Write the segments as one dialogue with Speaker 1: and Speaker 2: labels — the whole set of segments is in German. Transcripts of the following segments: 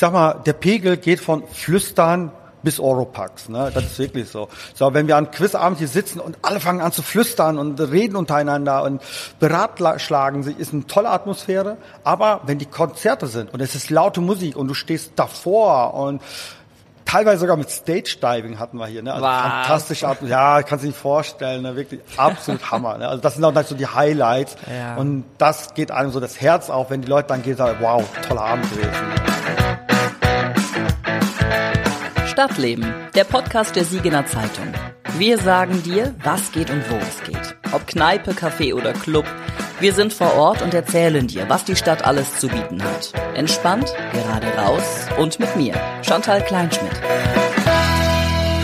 Speaker 1: sag mal, der Pegel geht von Flüstern bis Oropax, ne? Das ist wirklich so. So, wenn wir an Quizabend hier sitzen und alle fangen an zu flüstern und reden untereinander und beratschlagen sich, ist eine tolle Atmosphäre. Aber wenn die Konzerte sind und es ist laute Musik und du stehst davor und teilweise sogar mit Stage Diving hatten wir hier, ne? Also
Speaker 2: Was?
Speaker 1: fantastische Atmosphäre. Ja, kannst du nicht vorstellen, ne? Wirklich absolut Hammer. Ne? Also das sind auch dann so die Highlights.
Speaker 2: Ja.
Speaker 1: Und das geht einem so das Herz auf, wenn die Leute dann gehen und sagen, wow, toller Abend gewesen.
Speaker 2: Stadtleben, der Podcast der Siegener Zeitung. Wir sagen dir, was geht und wo es geht. Ob Kneipe, Café oder Club, wir sind vor Ort und erzählen dir, was die Stadt alles zu bieten hat. Entspannt, gerade raus und mit mir, Chantal Kleinschmidt.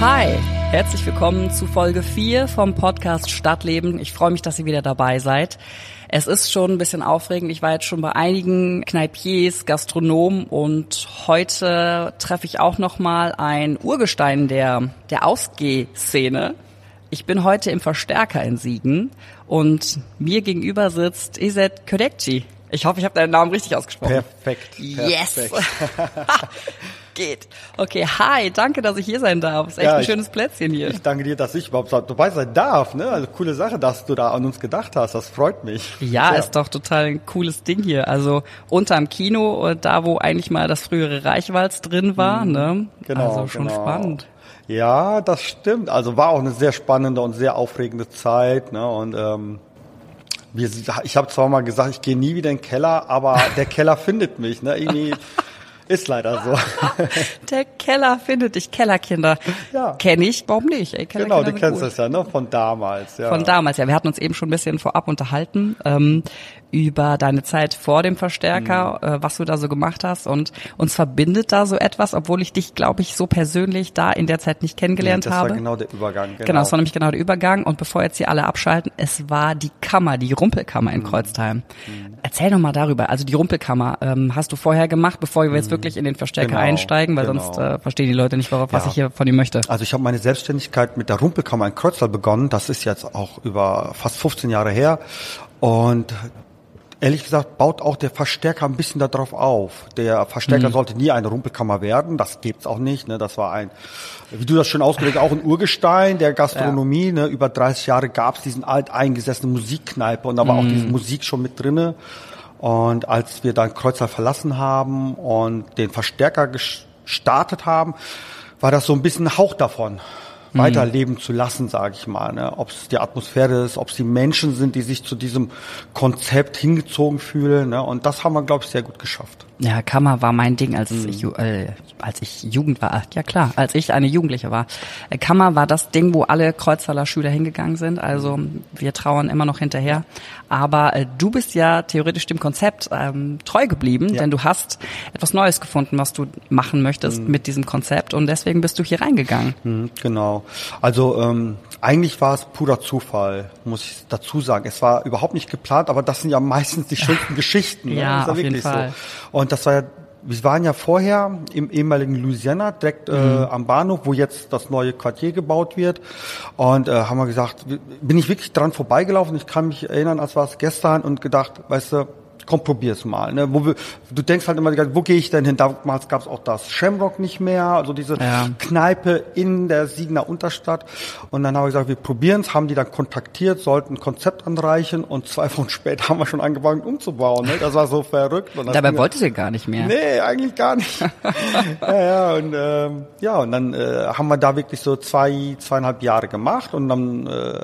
Speaker 2: Hi, herzlich willkommen zu Folge 4 vom Podcast Stadtleben. Ich freue mich, dass ihr wieder dabei seid. Es ist schon ein bisschen aufregend. Ich war jetzt schon bei einigen Kneipiers, Gastronomen und heute treffe ich auch noch mal ein Urgestein der der Ausgehszene. Ich bin heute im Verstärker in Siegen und mir gegenüber sitzt Iset Ködekci. Ich hoffe, ich habe deinen Namen richtig ausgesprochen.
Speaker 1: Perfekt.
Speaker 2: Yes. Geht. Okay, hi, danke, dass ich hier sein darf. Ist echt
Speaker 1: Ja,
Speaker 2: ein
Speaker 1: ich-
Speaker 2: schönes Plätzchen hier.
Speaker 1: Ich danke dir, dass ich überhaupt dabei sein darf. Ne? Also coole Sache, dass du da an uns gedacht hast. Das freut mich.
Speaker 2: Ja,
Speaker 1: Sehr.
Speaker 2: ist doch total ein cooles Ding hier. Also unterm Kino, äh, da wo eigentlich mal das frühere Reichwalz drin war, ne?
Speaker 1: Genau,
Speaker 2: also schon
Speaker 1: genau.
Speaker 2: spannend.
Speaker 1: Ja, das stimmt. Also war auch eine sehr spannende und sehr aufregende Zeit. Ne? Und ähm, wir, ich habe zwar mal gesagt, ich gehe nie wieder in den Keller, aber der Keller findet mich. Ne? Irgendwie ist leider so.
Speaker 2: Der Keller findet dich, Kellerkinder.
Speaker 1: Ja.
Speaker 2: Kenn ich, warum nicht? Ey,
Speaker 1: genau, du kennst
Speaker 2: gut.
Speaker 1: das ja, ne? Von damals. Ja.
Speaker 2: Von damals, ja. Wir hatten uns eben schon ein bisschen vorab unterhalten ähm, über deine Zeit vor dem Verstärker,
Speaker 1: Mhm.
Speaker 2: äh, was du da so gemacht hast. Und uns verbindet da so etwas, obwohl ich dich, glaube ich, so persönlich da in der Zeit nicht kennengelernt
Speaker 1: das
Speaker 2: habe.
Speaker 1: war genau der Übergang. Genau.
Speaker 2: Genau, es war nämlich genau der Übergang. Und bevor jetzt hier alle abschalten, es war die Kammer, die Rumpelkammer
Speaker 1: Mhm.
Speaker 2: in Kreuztheim. Erzähl doch mal darüber. Also die Rumpelkammer ähm, hast du vorher gemacht, bevor wir jetzt wirklich in den Verstärker
Speaker 1: Mhm. Genau,
Speaker 2: einsteigen, weil
Speaker 1: genau.
Speaker 2: sonst äh, verstehen die Leute nicht, worauf, was
Speaker 1: Ja.
Speaker 2: ich hier von ihm möchte.
Speaker 1: Also ich habe meine Selbstständigkeit mit der Rumpelkammer in Kreuztal begonnen. Das ist jetzt auch über fast 15 Jahre her. Und ehrlich gesagt baut auch der Verstärker ein bisschen darauf auf. Der Verstärker sollte nie eine Rumpelkammer werden. Das gibt's auch nicht. Ne? Das war ein, wie du das schon ausgedrückt, auch ein Urgestein der Gastronomie. Ne? Über 30 Jahre gab's diesen alteingesessenen Musikkneipe und da war auch diese Musik schon mit drinne. Und als wir dann Kreuztal verlassen haben und den Verstärker gestartet haben, war das so ein bisschen ein Hauch davon, weiterleben zu lassen, sage ich mal. Ne? Ob es die Atmosphäre ist, ob es die Menschen sind, die sich zu diesem Konzept hingezogen fühlen. Ne? Und das haben wir, glaube ich, sehr gut geschafft.
Speaker 2: Ja, Kammer war mein Ding, als
Speaker 1: Mhm.
Speaker 2: ich äh, als ich Jugend war. Ja klar, als ich eine Jugendliche war. Äh, Kammer war das Ding, wo alle Kreuztaler Schüler hingegangen sind. Also wir trauern immer noch hinterher. Aber äh, du bist ja theoretisch dem Konzept ähm, treu geblieben,
Speaker 1: Ja.
Speaker 2: denn du hast etwas Neues gefunden, was du machen möchtest
Speaker 1: Mhm.
Speaker 2: mit diesem Konzept und deswegen bist du hier reingegangen.
Speaker 1: Mhm, genau. Also ähm, eigentlich war es purer Zufall, muss ich dazu sagen. Es war überhaupt nicht geplant, aber das sind ja meistens die schönsten Geschichten. Ne?
Speaker 2: Ja,
Speaker 1: Das ist
Speaker 2: auf jeden
Speaker 1: wirklich
Speaker 2: Fall.
Speaker 1: So. Und das war ja, wir waren ja vorher im ehemaligen Louisiana, direkt
Speaker 2: Mhm.
Speaker 1: äh, am Bahnhof, wo jetzt das neue Quartier gebaut wird. Und äh, haben wir gesagt, bin ich wirklich dran vorbeigelaufen. Ich kann mich erinnern, als war es gestern und gedacht, weißt du, komm, probier's mal. Ne? Wo du denkst halt immer, wo gehe ich denn hin? Damals gab es auch das Shamrock nicht mehr, also diese
Speaker 2: Ja.
Speaker 1: Kneipe in der Siegener Unterstadt. Und dann haben wir gesagt, wir probieren's, haben die dann kontaktiert, sollten ein Konzept anreichen und zwei Wochen später haben wir schon angefangen umzubauen. Ne? Das war so verrückt.
Speaker 2: Dabei wolltest du gar nicht mehr.
Speaker 1: Nee, eigentlich gar nicht. ja, ja, und, ähm, ja, und dann äh, haben wir da wirklich so zwei, zweieinhalb Jahre gemacht und dann äh,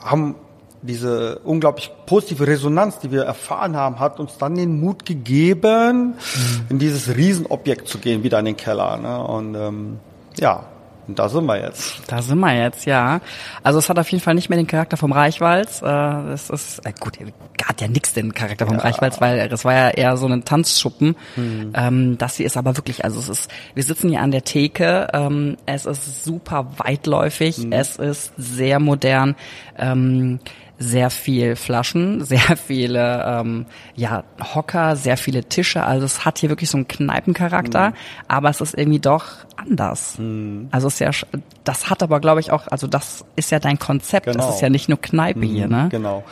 Speaker 1: haben diese unglaublich positive Resonanz, die wir erfahren haben, hat uns dann den Mut gegeben, in dieses Riesenobjekt zu gehen, wieder in den Keller. Ne? Und ähm, ja, und da sind wir jetzt.
Speaker 2: Da sind wir jetzt, ja. Also es hat auf jeden Fall nicht mehr den Charakter vom Reichwalz. Äh, es ist äh, gut, hat ja nix den Charakter vom Reichwalz, weil es war ja eher so ein Tanzschuppen. Ähm, das hier ist aber wirklich, also es ist, wir sitzen hier an der Theke. Ähm, es ist super weitläufig. Es ist sehr modern. Sehr viel Flaschen, sehr viele ähm, ja Hocker, sehr viele Tische. Also es hat hier wirklich so einen Kneipencharakter, aber es ist irgendwie doch anders. Also es ist ja, das hat aber glaube ich auch, also das ist ja dein Konzept. Das
Speaker 1: Genau.
Speaker 2: ist ja nicht nur Kneipe hier, ne?
Speaker 1: Genau.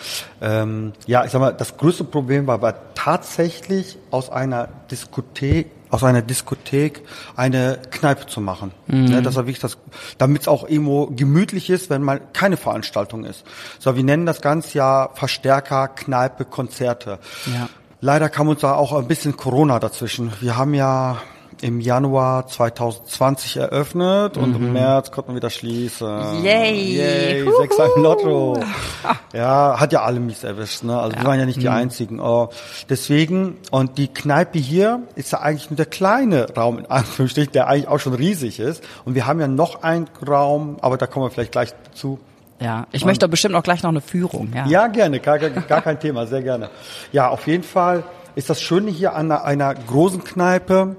Speaker 1: Ähm, ja, ich sag mal, das größte Problem war, war tatsächlich aus einer Diskothek aus einer Diskothek eine Kneipe zu machen. Mhm. Ja, das war wichtig, das, damit es auch irgendwo gemütlich ist, wenn mal keine Veranstaltung ist. So, wir nennen das ganze ja Verstärker, Kneipe, Konzerte. Ja. Leider kam uns da auch ein bisschen Corona dazwischen. Wir haben ja im Januar 2020 eröffnet und im mhm. März konnten wir wieder schließen.
Speaker 2: Yay!
Speaker 1: Yay, sechs im Lotto. ja, hat ja alle mies erwischt, ne? Also ja. wir waren ja nicht die mhm. einzigen. Oh, deswegen, und die Kneipe hier ist ja eigentlich nur der kleine Raum, in Anführungsstrichen, der eigentlich auch schon riesig ist. Und wir haben ja noch einen Raum, aber da kommen wir vielleicht gleich zu.
Speaker 2: Ja, ich und, möchte bestimmt auch gleich noch eine Führung. Ja,
Speaker 1: ja gerne, gar, gar kein Thema, sehr gerne. Ja, auf jeden Fall ist das Schöne hier an einer, einer großen Kneipe,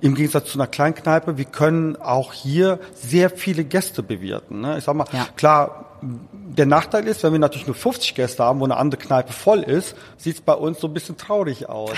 Speaker 1: im Gegensatz zu einer Kleinkneipe, wir können auch hier sehr viele Gäste bewirten. Ne? Ich sag mal, ja. klar, der Nachteil ist, wenn wir natürlich nur 50 Gäste haben, wo eine andere Kneipe voll ist, sieht es bei uns so ein bisschen traurig aus.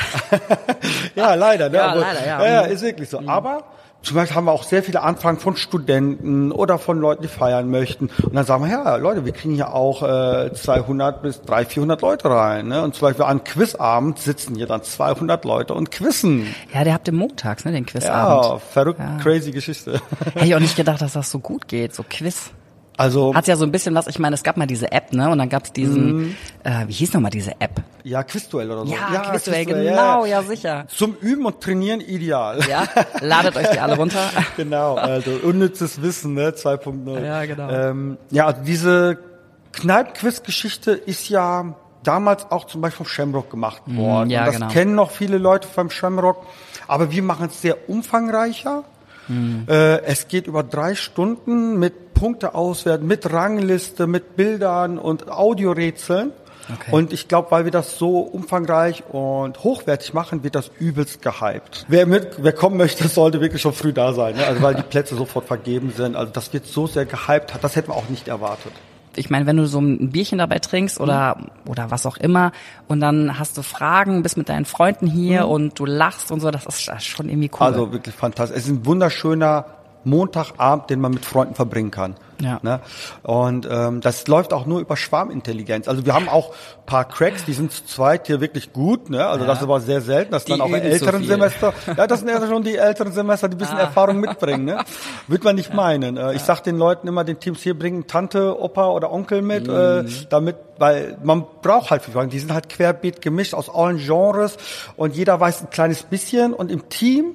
Speaker 1: ja, leider. Ne? Ja, Aber, leider, ja. ja. ist wirklich so. Mhm. Aber zum Beispiel haben wir auch sehr viele Anfragen von Studenten oder von Leuten, die feiern möchten. Und dann sagen wir, ja, Leute, wir kriegen ja auch äh, 200 bis 300, 400 Leute rein. Ne? Und zum Beispiel an Quizabend sitzen hier dann 200 Leute und quizzen.
Speaker 2: Ja, der habt ihr montags, ne, den Quizabend.
Speaker 1: Ja, verrückt, ja. crazy Geschichte.
Speaker 2: Hätte ich auch nicht gedacht, dass das so gut geht, so Quiz. Also hat ja so ein bisschen was. Ich meine, es gab mal diese App, ne? Und dann gab es diesen, mhm. äh, wie hieß nochmal diese App?
Speaker 1: Ja, Quizduell oder so.
Speaker 2: Ja, ja Quizduell, genau, ja, ja, sicher.
Speaker 1: Zum Üben und Trainieren ideal.
Speaker 2: Ja, ladet euch die alle runter.
Speaker 1: genau, also unnützes Wissen, ne? 2.0.
Speaker 2: Ja, genau.
Speaker 1: Ähm, ja, also diese Kneipp-Quiz-Geschichte ist ja damals auch zum Beispiel vom Shamrock gemacht mhm, worden. Mm, ja, und das genau. kennen noch viele Leute vom Shamrock. Aber wir machen es sehr umfangreicher. Mhm. Äh, es geht über drei Stunden mit Punkte auswerten, mit Rangliste, mit Bildern und Audiorätseln. Okay. Und ich glaube, weil wir das so umfangreich und hochwertig machen, wird das übelst gehypt. Wer mit, wer kommen möchte, sollte wirklich schon früh da sein, ne? also weil die Plätze sofort vergeben sind. Also das wird so sehr gehypt, das hätten wir auch nicht erwartet
Speaker 2: ich meine, wenn du so ein Bierchen dabei trinkst oder mhm. oder was auch immer und dann hast du Fragen, bist mit deinen Freunden hier mhm. und du lachst und so, das ist schon irgendwie cool.
Speaker 1: Also wirklich fantastisch. Es ist ein wunderschöner Montagabend, den man mit Freunden verbringen kann. Ja. Ne? Und ähm, das läuft auch nur über Schwarmintelligenz. Also wir haben auch paar Cracks, die sind zu zweit hier wirklich gut. Ne? Also ja. das ist aber sehr selten. Das die dann auch in älteren so Semester. Ja, das sind ja schon die älteren Semester, die ein bisschen ah. Erfahrung mitbringen. Ne? Würde man nicht ja. meinen. Äh, ich sag den Leuten immer, den Teams hier bringen Tante, Opa oder Onkel mit, mhm. äh, damit, weil man braucht halt viel. Die sind halt querbeet gemischt aus allen Genres und jeder weiß ein kleines bisschen und im Team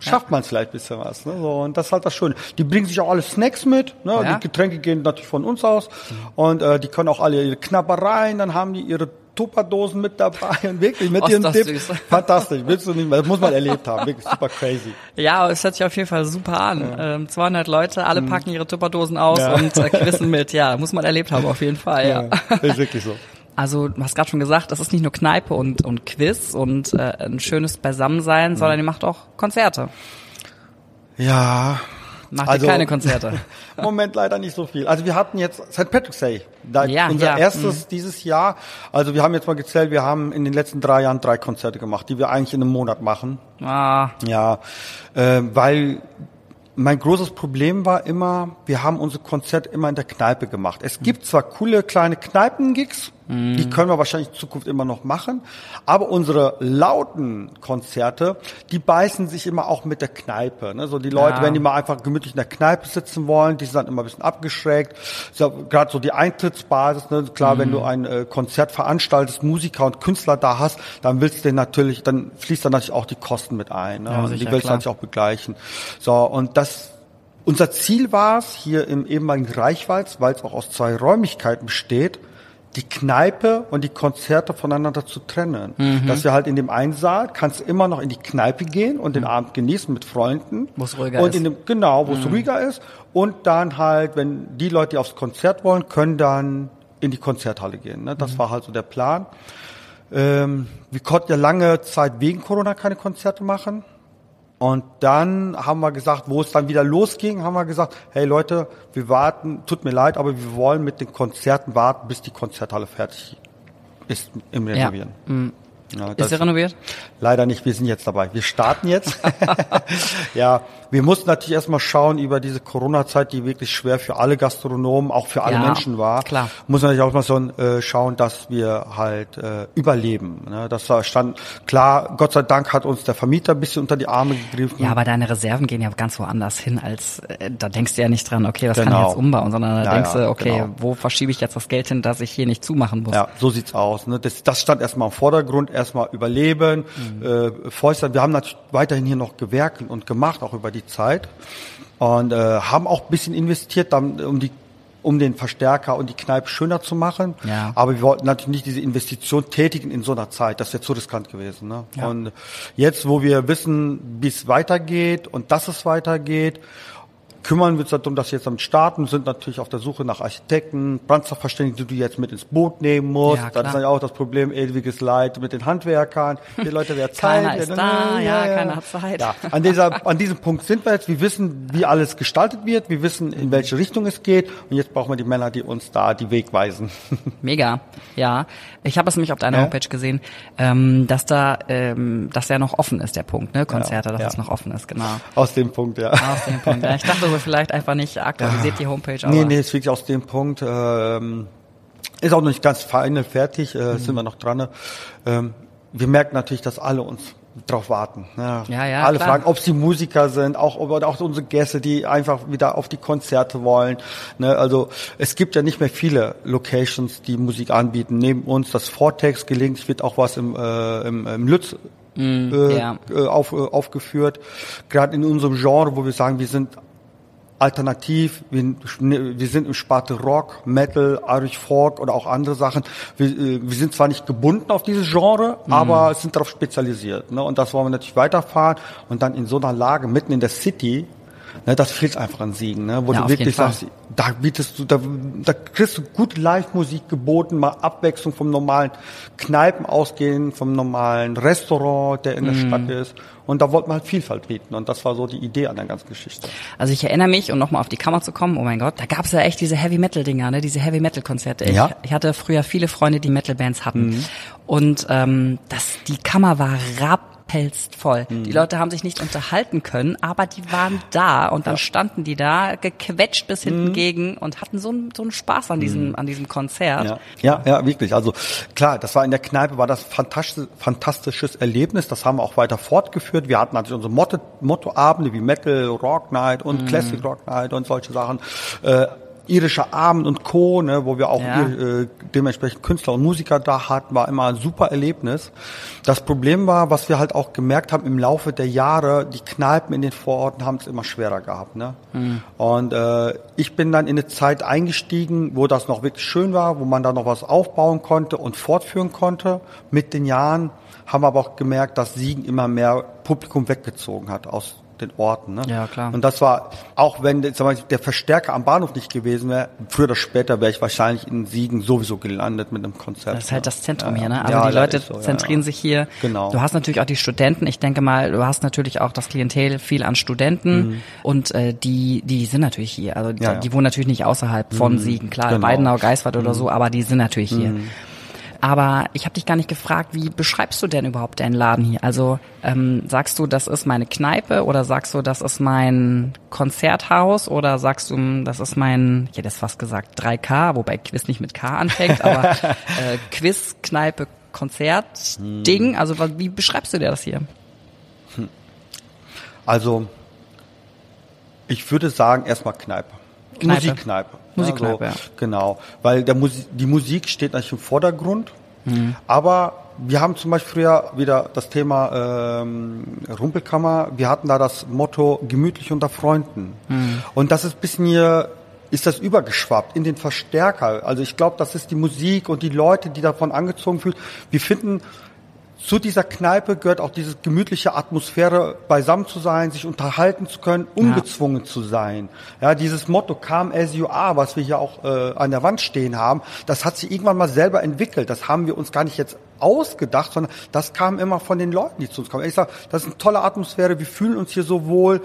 Speaker 1: schafft ja. man es vielleicht ein bisschen was. Ne? So, und das ist halt das Schöne. Die bringen sich auch alle Snacks mit. Ne? Ja. Die Getränke gehen natürlich von uns aus. Mhm. Und äh, die können auch alle ihre Knabbereien, dann haben die ihre Tupperdosen mit dabei und wirklich mit ihrem Dip. Fantastisch, willst du nicht mehr. Das muss man erlebt haben. Wirklich super crazy.
Speaker 2: Ja, es hört sich auf jeden Fall super an. Ja. Ähm, 200 Leute, alle mhm. packen ihre Tupperdosen aus ja. und äh, quissen mit. Ja, muss man erlebt haben auf jeden Fall. Ja, ja.
Speaker 1: ist wirklich so.
Speaker 2: Also du hast gerade schon gesagt, das ist nicht nur Kneipe und, und Quiz und äh, ein schönes Beisammensein, mhm. sondern ihr macht auch Konzerte.
Speaker 1: Ja.
Speaker 2: Macht also, ihr keine Konzerte?
Speaker 1: Im Moment leider nicht so viel. Also wir hatten jetzt St. Patrick's Day, da ja, unser ja. erstes mhm. dieses Jahr. Also wir haben jetzt mal gezählt, wir haben in den letzten drei Jahren drei Konzerte gemacht, die wir eigentlich in einem Monat machen.
Speaker 2: Ah.
Speaker 1: Ja, äh, weil mein großes Problem war immer, wir haben unsere Konzerte immer in der Kneipe gemacht. Es gibt zwar coole kleine Kneipengigs, mhm. die können wir wahrscheinlich in Zukunft immer noch machen, aber unsere lauten Konzerte, die beißen sich immer auch mit der Kneipe. Ne? So die Leute, ja. wenn die mal einfach gemütlich in der Kneipe sitzen wollen, die sind dann immer ein bisschen abgeschrägt. So, Gerade so die Eintrittsbasis, ne? klar, mhm. wenn du ein äh, Konzert veranstaltest, Musiker und Künstler da hast, dann willst du den natürlich, dann fließt dann natürlich auch die Kosten mit ein. Ne? Ja, sicher, die willst du natürlich auch begleichen. So, und das unser Ziel war es, hier im ehemaligen Reichwald, weil es auch aus zwei Räumlichkeiten besteht, die Kneipe und die Konzerte voneinander zu trennen. Mhm. Dass wir halt in dem einen Saal kannst immer noch in die Kneipe gehen und den mhm. Abend genießen mit Freunden.
Speaker 2: Wo es ruhiger
Speaker 1: und in dem, Genau, wo es mhm. ruhiger ist. Und dann halt, wenn die Leute, die aufs Konzert wollen, können dann in die Konzerthalle gehen. Ne? Das mhm. war halt so der Plan. Ähm, wir konnten ja lange Zeit wegen Corona keine Konzerte machen. Und dann haben wir gesagt, wo es dann wieder losging, haben wir gesagt, hey Leute, wir warten, tut mir leid, aber wir wollen mit den Konzerten warten, bis die Konzerthalle fertig ist im Renovieren. Ja. Ja,
Speaker 2: Ist er renoviert?
Speaker 1: Leider nicht, wir sind jetzt dabei. Wir starten jetzt. ja, wir mussten natürlich erstmal schauen über diese Corona-Zeit, die wirklich schwer für alle Gastronomen, auch für alle
Speaker 2: Ja,
Speaker 1: Menschen war.
Speaker 2: klar.
Speaker 1: Muss natürlich auch mal so äh, schauen, dass wir halt äh, überleben. Ne? Das war stand klar, Gott sei Dank hat uns der Vermieter ein bisschen unter die Arme gegriffen.
Speaker 2: Ja, aber deine Reserven gehen ja ganz woanders hin, als äh, da denkst du ja nicht dran, okay, das kann ich
Speaker 1: Genau.
Speaker 2: jetzt umbauen, sondern da
Speaker 1: Ja,
Speaker 2: denkst du, okay,
Speaker 1: genau.
Speaker 2: wo verschiebe ich jetzt das Geld hin, dass ich hier nicht zumachen muss?
Speaker 1: Ja, so sieht's aus. Ne? Das, das stand erstmal im Vordergrund, erstmal überleben,
Speaker 2: Mhm.
Speaker 1: äh, Fäuster. Wir haben natürlich weiterhin hier noch gewerkelt und gemacht, auch über die Zeit. Und äh, haben auch ein bisschen investiert, dann, um die um den Verstärker und die Kneipe schöner zu machen.
Speaker 2: Ja.
Speaker 1: Aber wir wollten natürlich nicht diese Investition tätigen in so einer Zeit. Das wäre zu riskant gewesen. Ne?
Speaker 2: Ja.
Speaker 1: Und jetzt, wo wir wissen, wie es weitergeht und dass es weitergeht, kümmern wir uns darum, dass wir jetzt damit starten, sind natürlich auf der Suche nach Architekten, Brandsachverständigen, die du jetzt mit ins Boot nehmen musst.
Speaker 2: Ja,
Speaker 1: das
Speaker 2: klar.
Speaker 1: ist ja auch das Problem, ewiges Leid mit den Handwerkern. Die Leute, wer Zeit.
Speaker 2: Keiner ist da, ja, keiner hat Zeit.
Speaker 1: Ja, an, dieser, an diesem Punkt sind wir jetzt. Wir wissen, wie alles gestaltet wird. Wir wissen, in welche Richtung es geht. Und jetzt brauchen wir die Männer, die uns da die Weg weisen.
Speaker 2: Mega, ja. Ich habe es nämlich auf deiner
Speaker 1: Ja.
Speaker 2: Homepage gesehen, ähm, dass da, ähm, dass der noch offen ist, der Punkt, ne? Konzerte, dass
Speaker 1: ja.
Speaker 2: es noch offen ist, genau.
Speaker 1: Aus dem Punkt, ja.
Speaker 2: Aus dem Punkt. Ja, ich dachte so vielleicht einfach nicht aktualisiert die Homepage, aber
Speaker 1: Nee, nee, ist wirklich aus dem Punkt. Ähm, ist auch noch nicht ganz final fertig, äh, sind wir noch dran. Ähm, wir merken natürlich, dass alle uns drauf warten. Ne?
Speaker 2: Ja, ja,
Speaker 1: Alle
Speaker 2: klar.
Speaker 1: fragen, ob sie Musiker sind, auch oder auch unsere Gäste, die einfach wieder auf die Konzerte wollen. Ne? Also es gibt ja nicht mehr viele Locations, die Musik anbieten. Neben uns das Vortex gelingt, wird auch was im, äh, im, im Lütz äh,
Speaker 2: Mm, ja.
Speaker 1: äh, auf, äh, aufgeführt. Gerade in unserem Genre, wo wir sagen, wir sind alternativ, wir, wir sind im Sparte Rock, Metal, Irish Folk oder auch andere Sachen. Wir, äh, wir sind zwar nicht gebunden auf dieses Genre, aber sind darauf spezialisiert. Ne? Und das wollen wir natürlich weiterfahren. Und dann in so einer Lage, mitten in der City, ne, das fehlt einfach an Siegen, ne? wo
Speaker 2: Ja,
Speaker 1: du wirklich sagst, da bietest du, da, da kriegst du gut Live-Musik geboten, mal Abwechslung vom normalen Kneipen ausgehen, vom normalen Restaurant, der in der
Speaker 2: Mhm.
Speaker 1: Stadt ist. Und da wollten wir halt Vielfalt bieten. Und das war so die Idee an der ganzen Geschichte.
Speaker 2: Also ich erinnere mich, um nochmal auf die Kammer zu kommen, oh mein Gott, da gab's ja echt diese Heavy-Metal-Dinger, ne? diese Heavy-Metal-Konzerte. Ich,
Speaker 1: Ja. Mhm.
Speaker 2: ich hatte früher viele Freunde, die Metal-Bands hatten. Und ähm, das, die Kammer war rappelst voll.
Speaker 1: Mhm.
Speaker 2: Die Leute haben sich nicht unterhalten können, aber die waren da und dann standen die da, gequetscht bis
Speaker 1: Mhm.
Speaker 2: hinten gegen und hatten so einen, so einen Spaß an diesem, an diesem Konzert.
Speaker 1: Ja, ja, ja, wirklich. Also klar, das war in der Kneipe, war das fantastisch, fantastisches Erlebnis. Das haben wir auch weiter fortgeführt. Wir hatten natürlich unsere Motto, Mottoabende wie Metal, Rock Night und Classic Rock Night und solche Sachen. Äh, irischer Abend und Co., ne, wo wir auch
Speaker 2: Ja.
Speaker 1: äh, dementsprechend Künstler und Musiker da hatten, war immer ein super Erlebnis. Das Problem war, was wir halt auch gemerkt haben im Laufe der Jahre, die Kneipen in den Vororten haben es immer schwerer gehabt. Ne? Und äh, ich bin dann in eine Zeit eingestiegen, wo das noch wirklich schön war, wo man da noch was aufbauen konnte und fortführen konnte. Mit den Jahren haben wir aber auch gemerkt, dass Siegen immer mehr Publikum weggezogen hat aus den Orten. Ne?
Speaker 2: Ja, klar.
Speaker 1: Und das war, auch wenn sag mal, der Verstärker am Bahnhof nicht gewesen wäre, früher oder später wäre ich wahrscheinlich in Siegen sowieso gelandet mit einem Konzert.
Speaker 2: Das ist halt das Zentrum
Speaker 1: Ja,
Speaker 2: hier, ne? Also
Speaker 1: Ja,
Speaker 2: die Leute
Speaker 1: so,
Speaker 2: zentrieren
Speaker 1: ja.
Speaker 2: sich hier.
Speaker 1: Genau.
Speaker 2: Du hast natürlich auch die Studenten. Ich denke mal, du hast natürlich auch das Klientel viel an Studenten und äh, die die sind natürlich hier. Also die,
Speaker 1: Mhm.
Speaker 2: Die wohnen natürlich nicht außerhalb von Siegen, klar,
Speaker 1: Genau.
Speaker 2: Weidenau, Geiswart oder so, aber die sind natürlich hier. Aber ich habe dich gar nicht gefragt, wie beschreibst du denn überhaupt deinen Laden hier? Also ähm, sagst du, das ist meine Kneipe oder sagst du, das ist mein Konzerthaus oder sagst du, hm, das ist mein, ich hätte jetzt fast gesagt 3K, wobei Quiz nicht mit K anfängt, aber äh, Quiz, Kneipe, Konzert, Ding. Also wie beschreibst du dir das hier?
Speaker 1: Also, ich würde sagen, erstmal Kneipe.
Speaker 2: Kneipe.
Speaker 1: Musikkneipe.
Speaker 2: Musikkneipe,
Speaker 1: Also,
Speaker 2: ja.
Speaker 1: Genau. Weil der Musi die Musik steht natürlich im Vordergrund.
Speaker 2: Mhm.
Speaker 1: Aber wir haben zum Beispiel früher wieder das Thema ähm, Rumpelkammer. Wir hatten da das Motto gemütlich unter Freunden.
Speaker 2: Mhm.
Speaker 1: Und das ist ein bisschen hier ist das übergeschwappt in den Verstärker. Also ich glaube, das ist die Musik und die Leute, die davon angezogen fühlen. Wir finden zu dieser Kneipe gehört auch diese gemütliche Atmosphäre, beisammen zu sein, sich unterhalten zu können, ungezwungen zu sein. Ja, dieses Motto Come as you are, was wir hier auch äh, an der Wand stehen haben, das hat sich irgendwann mal selber entwickelt. Das haben wir uns gar nicht jetzt ausgedacht, sondern das kam immer von den Leuten, die zu uns kommen. Ich sage, das ist eine tolle Atmosphäre, wir fühlen uns hier so wohl.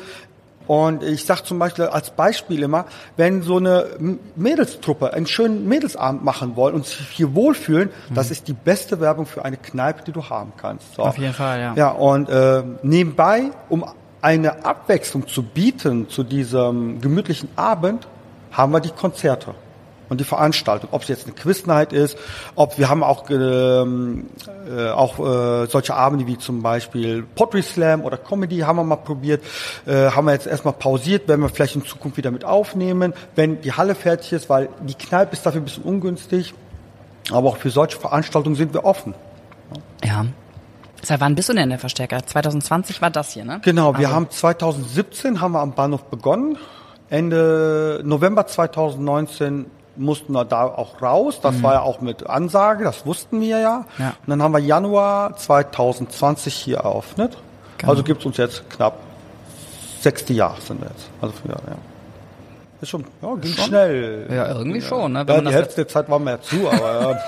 Speaker 1: Und ich sage zum Beispiel als Beispiel immer, wenn so eine Mädelstruppe einen schönen Mädelsabend machen wollen und sich hier wohlfühlen, mhm. das ist die beste Werbung für eine Kneipe, die du haben kannst.
Speaker 2: So. Auf jeden Fall, ja.
Speaker 1: Ja, und äh, nebenbei, um eine Abwechslung zu bieten zu diesem gemütlichen Abend, haben wir die Konzerte und die Veranstaltung, ob es jetzt eine Quiz-Night ist, ob wir haben auch ähm, äh, auch äh, solche Abende wie zum Beispiel Pottery Slam oder Comedy haben wir mal probiert, äh, haben wir jetzt erstmal pausiert, werden wir vielleicht in Zukunft wieder mit aufnehmen, wenn die Halle fertig ist, weil die Kneipe ist dafür ein bisschen ungünstig, aber auch für solche Veranstaltungen sind wir offen.
Speaker 2: Ja. Seit wann bist du denn der Verstärker? 2020 war das hier, ne?
Speaker 1: Genau, wir also. haben 2017 haben wir am Bahnhof begonnen. Ende November 2019 mussten wir da auch raus. Das mhm. war ja auch mit Ansage, das wussten wir ja. ja. Und dann haben wir Januar 2020 hier eröffnet. Genau. Also gibt es uns jetzt knapp sechste Jahr sind wir jetzt. Also für, ja. Ist schon, ja, ging schon? schnell.
Speaker 2: Ja, irgendwie ja. schon. Ne?
Speaker 1: Wenn ja, die Hälfte der Zeit war mehr zu, aber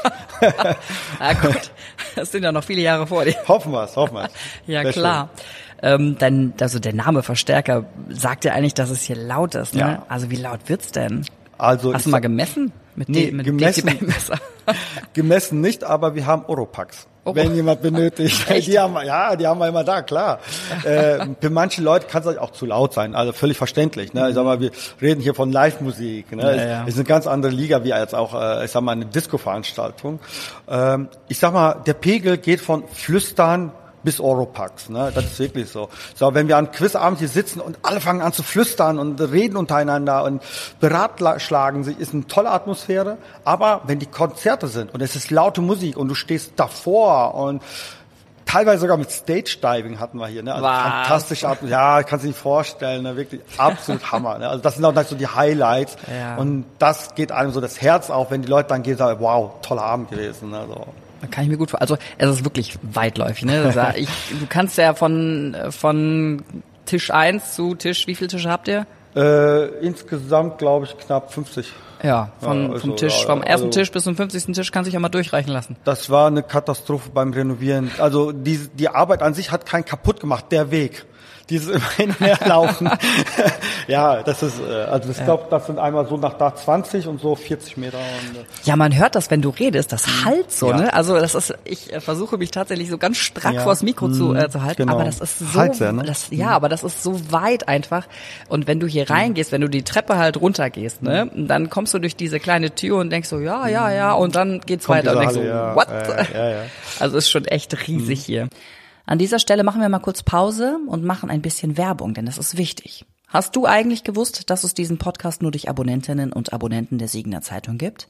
Speaker 2: ja. ja gut, das sind ja noch viele Jahre vor dir.
Speaker 1: Hoffen wir es, hoffen wir es.
Speaker 2: ja, Sehr klar. Ähm, dann, also der Name Verstärker sagt ja eigentlich, dass es hier laut ist. Ne? Ja. Also wie laut wird's denn?
Speaker 1: Also
Speaker 2: Hast du mal gemessen?
Speaker 1: Mit, nee, mit gemessen, gemessen nicht, aber wir haben Oropax. Oh. Wenn jemand benötigt. die haben, ja, die haben wir immer da, klar. äh, für manche Leute kann es auch zu laut sein, also völlig verständlich. Ne? Ich sag mal, wir reden hier von Live-Musik. Ne? Ja, ja. Ist eine ganz andere Liga wie als auch, äh, ich sag mal, eine Disco-Veranstaltung. Ähm, ich sag mal, der Pegel geht von Flüstern bis Oropax. Ne? Das ist wirklich so. So, wenn wir an Quizabend hier sitzen und alle fangen an zu flüstern und reden untereinander und beratschlagen sich, ist eine tolle Atmosphäre. Aber wenn die Konzerte sind und es ist laute Musik und du stehst davor und teilweise sogar mit Stage Diving hatten wir hier, ne? Also fantastisch, ja, kannst du dir nicht vorstellen, ne? wirklich absolut Hammer. Ne? Also das sind auch so die Highlights ja. und das geht einem so das Herz auf, wenn die Leute dann gehen, sagen, wow, toller Abend gewesen. Ne? So.
Speaker 2: Da kann ich mir gut vor. Also es ist wirklich weitläufig. Ne? Ich, du kannst ja von von Tisch 1 zu Tisch, wie viele Tische habt ihr?
Speaker 1: Äh, insgesamt glaube ich knapp 50.
Speaker 2: Ja, von, ja, also, vom Tisch, vom ersten also, Tisch bis zum 50. Tisch kann sich ja mal durchreichen lassen.
Speaker 1: Das war eine Katastrophe beim Renovieren. Also die, die Arbeit an sich hat keinen kaputt gemacht, der Weg dieses immer hin und her laufen. ja, das ist, äh, also ich ja. glaube, das sind einmal so nach da 20 und so 40 Meter. Und,
Speaker 2: äh ja, man hört das, wenn du redest, das mhm. halt so, ja. ne? Also das ist, ich äh, versuche mich tatsächlich so ganz strack ja. vors Mikro zu, äh, zu halten, genau. aber das ist so, halt sehr, ne? das, ja, mhm. aber das ist so weit einfach. Und wenn du hier mhm. reingehst, wenn du die Treppe halt runtergehst, ne, mhm. dann kommst du durch diese kleine Tür und denkst so, ja, ja, ja, und dann geht's Kommt weiter und denkst so, what? Ja, ja, Also ist schon echt riesig mhm. hier. An dieser Stelle machen wir mal kurz Pause und machen ein bisschen Werbung, denn das ist wichtig. Hast du eigentlich gewusst, dass es diesen Podcast nur durch Abonnentinnen und Abonnenten der Siegener Zeitung gibt?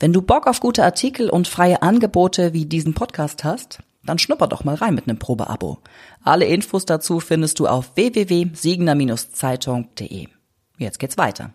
Speaker 2: Wenn du Bock auf gute Artikel und freie Angebote wie diesen Podcast hast, dann schnupper doch mal rein mit einem Probeabo. Alle Infos dazu findest du auf www.siegener-zeitung.de. Jetzt geht's weiter.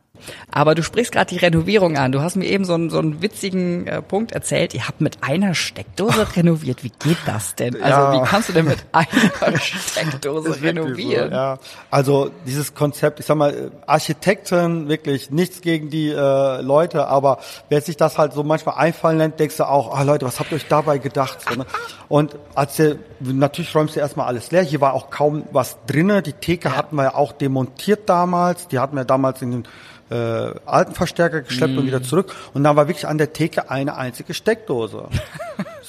Speaker 2: Aber du sprichst gerade die Renovierung an. Du hast mir eben so einen, so einen witzigen äh, Punkt erzählt. Ihr habt mit einer Steckdose renoviert. Wie geht das denn? Also ja. wie kannst du denn mit einer Steckdose renovieren?
Speaker 1: So, ja. Also dieses Konzept, ich sag mal, Architekten, wirklich nichts gegen die äh, Leute, aber wer sich das halt so manchmal einfallen nennt, denkst du auch, ah Leute, was habt ihr euch dabei gedacht? So, ne? Und als der, natürlich räumst du erstmal alles leer. Hier war auch kaum was drinne. Die Theke ja. hatten wir ja auch demontiert damals. Die hatten wir damals in den äh, alten Verstärker geschleppt mm. und wieder zurück. Und dann war wirklich an der Theke eine einzige Steckdose.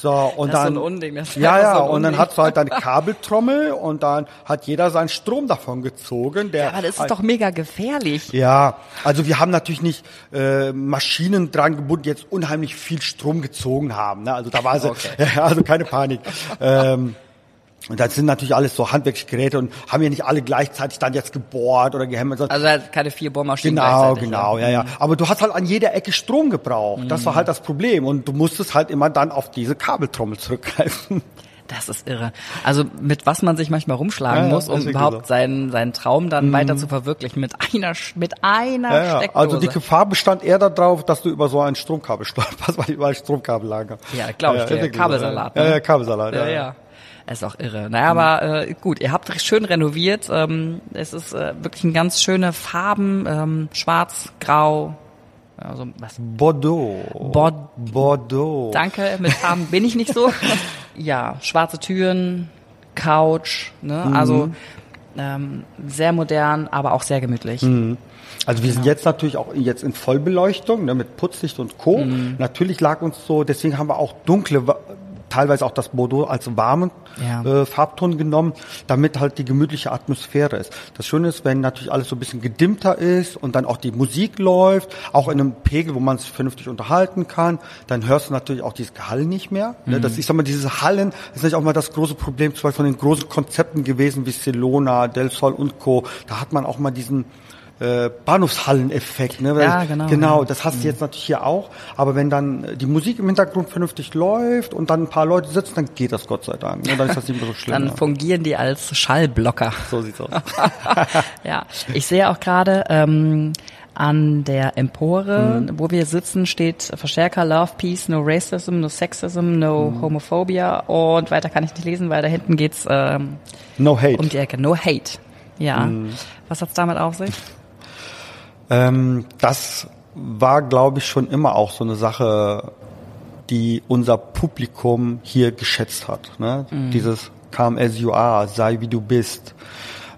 Speaker 1: So, und das dann, ist so ein Unding, das ja, ja, so und dann hast du halt deine Kabeltrommel und dann hat jeder seinen Strom davon gezogen. Der
Speaker 2: ja, aber das ist halt, doch mega gefährlich.
Speaker 1: Ja, also wir haben natürlich nicht äh, Maschinen dran gebunden, die jetzt unheimlich viel Strom gezogen haben. Ne? Also da war also, okay. also keine Panik. ähm, und das sind natürlich alles so Handwerksgeräte und haben ja nicht alle gleichzeitig dann jetzt gebohrt oder gehämmert.
Speaker 2: Also halt keine vier Bohrmaschinen
Speaker 1: Genau, genau, ja, ja. Mhm. Aber du hast halt an jeder Ecke Strom gebraucht. Mhm. Das war mhm. halt das Problem. Und du musstest halt immer dann auf diese Kabeltrommel zurückgreifen.
Speaker 2: Das ist irre. Also mit was man sich manchmal rumschlagen ja, muss, um überhaupt so. seinen, seinen Traum dann mhm. weiter zu verwirklichen. Mit einer, mit einer ja, ja. Steckdose.
Speaker 1: Also die Gefahr bestand eher darauf, dass du über so ein Stromkabel stolperst, weil überall Stromkabel lagen.
Speaker 2: Ja, glaube ich. Ja, Kabelsalat.
Speaker 1: Ne? Ja, ja, Kabelsalat.
Speaker 2: ja. ja. Ist auch irre. Naja, aber äh, gut, ihr habt schön renoviert. Ähm, es ist äh, wirklich ein ganz schöne Farben, ähm, schwarz, grau,
Speaker 1: also was? Bordeaux.
Speaker 2: Bod Bordeaux. Danke, mit Farben bin ich nicht so. ja, schwarze Türen, Couch, ne? Mhm. Also ähm, sehr modern, aber auch sehr gemütlich.
Speaker 1: Also wir sind jetzt natürlich auch jetzt in Vollbeleuchtung, ne, mit Putzlicht und Co. Natürlich lag uns so, deswegen haben wir auch dunkle, teilweise auch das Bordeaux als warmen
Speaker 2: Ja.
Speaker 1: äh, Farbton genommen, damit halt die gemütliche Atmosphäre ist. Das Schöne ist, wenn natürlich alles so ein bisschen gedimmter ist und dann auch die Musik läuft, auch in einem Pegel, wo man sich vernünftig unterhalten kann, dann hörst du natürlich auch dieses Gehall nicht mehr. Ne? Das, ich sag mal, diese Hallen ist natürlich auch mal das große Problem, zum Beispiel von den großen Konzepten gewesen wie Celona, Del Sol und Co. Da hat man auch mal diesen äh, Bahnhofshallen-Effekt. Ne? Weil-
Speaker 2: Ja, genau,
Speaker 1: Genau,
Speaker 2: ja.
Speaker 1: das hast du jetzt natürlich hier auch. Aber wenn dann die Musik im Hintergrund vernünftig läuft und dann ein paar Leute sitzen, dann geht das Gott sei Dank. Ne? Dann ist das nicht mehr so schlimm.
Speaker 2: Dann
Speaker 1: ne?
Speaker 2: fungieren die als Schallblocker.
Speaker 1: So sieht's aus.
Speaker 2: ja, ich sehe auch gerade ähm, an der Empore,
Speaker 1: Mhm.
Speaker 2: wo wir sitzen, steht Verstärker Love, Peace, No Racism, No Sexism, No
Speaker 1: Mhm.
Speaker 2: Homophobia und weiter kann ich nicht lesen, weil da hinten geht's ähm,
Speaker 1: No hate.
Speaker 2: um die Ecke. No Hate. Ja.
Speaker 1: Mhm.
Speaker 2: Was hat's damit auf sich?
Speaker 1: Ähm, das war, glaube ich, schon immer auch so eine Sache, die unser Publikum hier geschätzt hat. Ne? Dieses Come as you are, sei wie du bist.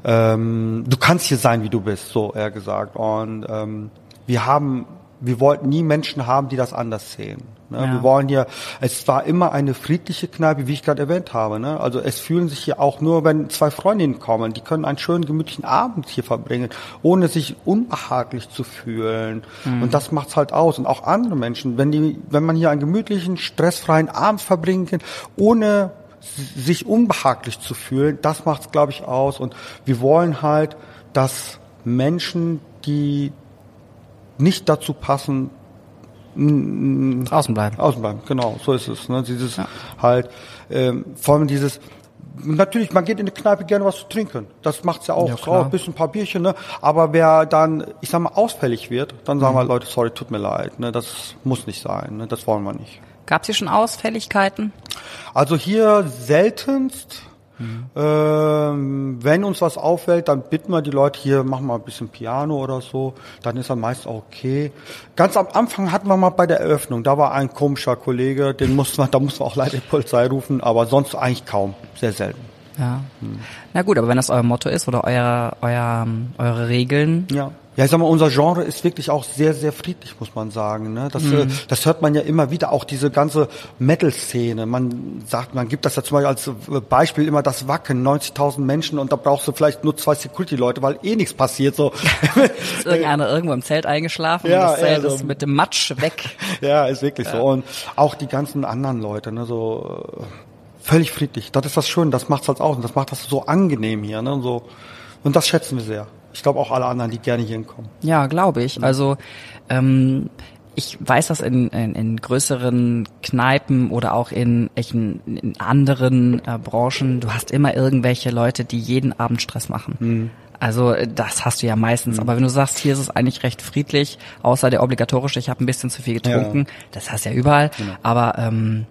Speaker 1: Ähm, du kannst hier sein, wie du bist, so eher gesagt. Und ähm, wir haben, wir wollten nie Menschen haben, die das anders sehen. Ne?
Speaker 2: Ja.
Speaker 1: Wir wollen hier, es war immer eine friedliche Kneipe, wie ich gerade erwähnt habe. Ne? Also es fühlen sich hier auch nur, wenn zwei Freundinnen kommen, die können einen schönen, gemütlichen Abend hier verbringen, ohne sich unbehaglich zu fühlen. Und das macht's halt aus. Und auch andere Menschen, wenn die, wenn man hier einen gemütlichen, stressfreien Abend verbringen kann, ohne sich unbehaglich zu fühlen, das macht's, glaube ich, aus. Und wir wollen halt, dass Menschen, die nicht dazu passen,
Speaker 2: Draußen bleiben.
Speaker 1: Außen bleiben, genau, so ist es. Ne? Dieses halt, ähm, vor allem dieses, natürlich, man geht in die Kneipe gerne was zu trinken. Das macht's ja auch,
Speaker 2: Ja,
Speaker 1: so ein bisschen ein paar Bierchen, ne? Aber wer dann, ich sag mal, ausfällig wird, dann
Speaker 2: Mhm.
Speaker 1: sagen wir Leute, sorry, tut mir leid, ne? Das muss nicht sein, ne? Das wollen wir nicht.
Speaker 2: Gab's hier schon Ausfälligkeiten?
Speaker 1: Also hier seltenst. Ähm, wenn uns was auffällt, dann bitten wir die Leute hier, machen wir ein bisschen Piano oder so, dann ist dann meist okay. Ganz am Anfang hatten wir mal bei der Eröffnung, da war ein komischer Kollege, den mussten wir, da mussten wir auch leider die Polizei rufen, aber sonst eigentlich kaum, sehr selten.
Speaker 2: Ja. Na gut, aber wenn das euer Motto ist oder euer, euer, eure Regeln,
Speaker 1: Ja. Ja, ich sag mal, unser Genre ist wirklich auch sehr, sehr friedlich, muss man sagen. Ne? Das, äh, das hört man ja immer wieder, auch diese ganze Metal-Szene. Man sagt, man gibt das ja zum Beispiel als äh, Beispiel immer das Wacken, 90.000 Menschen und da brauchst du vielleicht nur zwei Security-Leute, weil eh nichts passiert. So.
Speaker 2: ist irgendeiner irgendwo im Zelt eingeschlafen
Speaker 1: Ja,
Speaker 2: und das Zelt
Speaker 1: ja, so.
Speaker 2: ist mit dem Matsch weg.
Speaker 1: ja, ist wirklich so. Und auch die ganzen anderen Leute, ne, so äh, völlig friedlich. Das ist das Schöne, das macht's halt aus und das macht das so angenehm hier. Ne? Und, so. und das schätzen wir sehr. Ich glaube auch alle anderen, die gerne hier hinkommen.
Speaker 2: Ja, glaube ich. Also ähm, ich weiß das in, in, in größeren Kneipen oder auch in, in, in anderen äh, Branchen. Du hast immer irgendwelche Leute, die jeden Abend Stress machen. Also äh, das hast du ja meistens. Aber wenn du sagst, hier ist es eigentlich recht friedlich, außer der obligatorische, ich habe ein bisschen zu viel getrunken, das hast du ja überall. Aber ähm,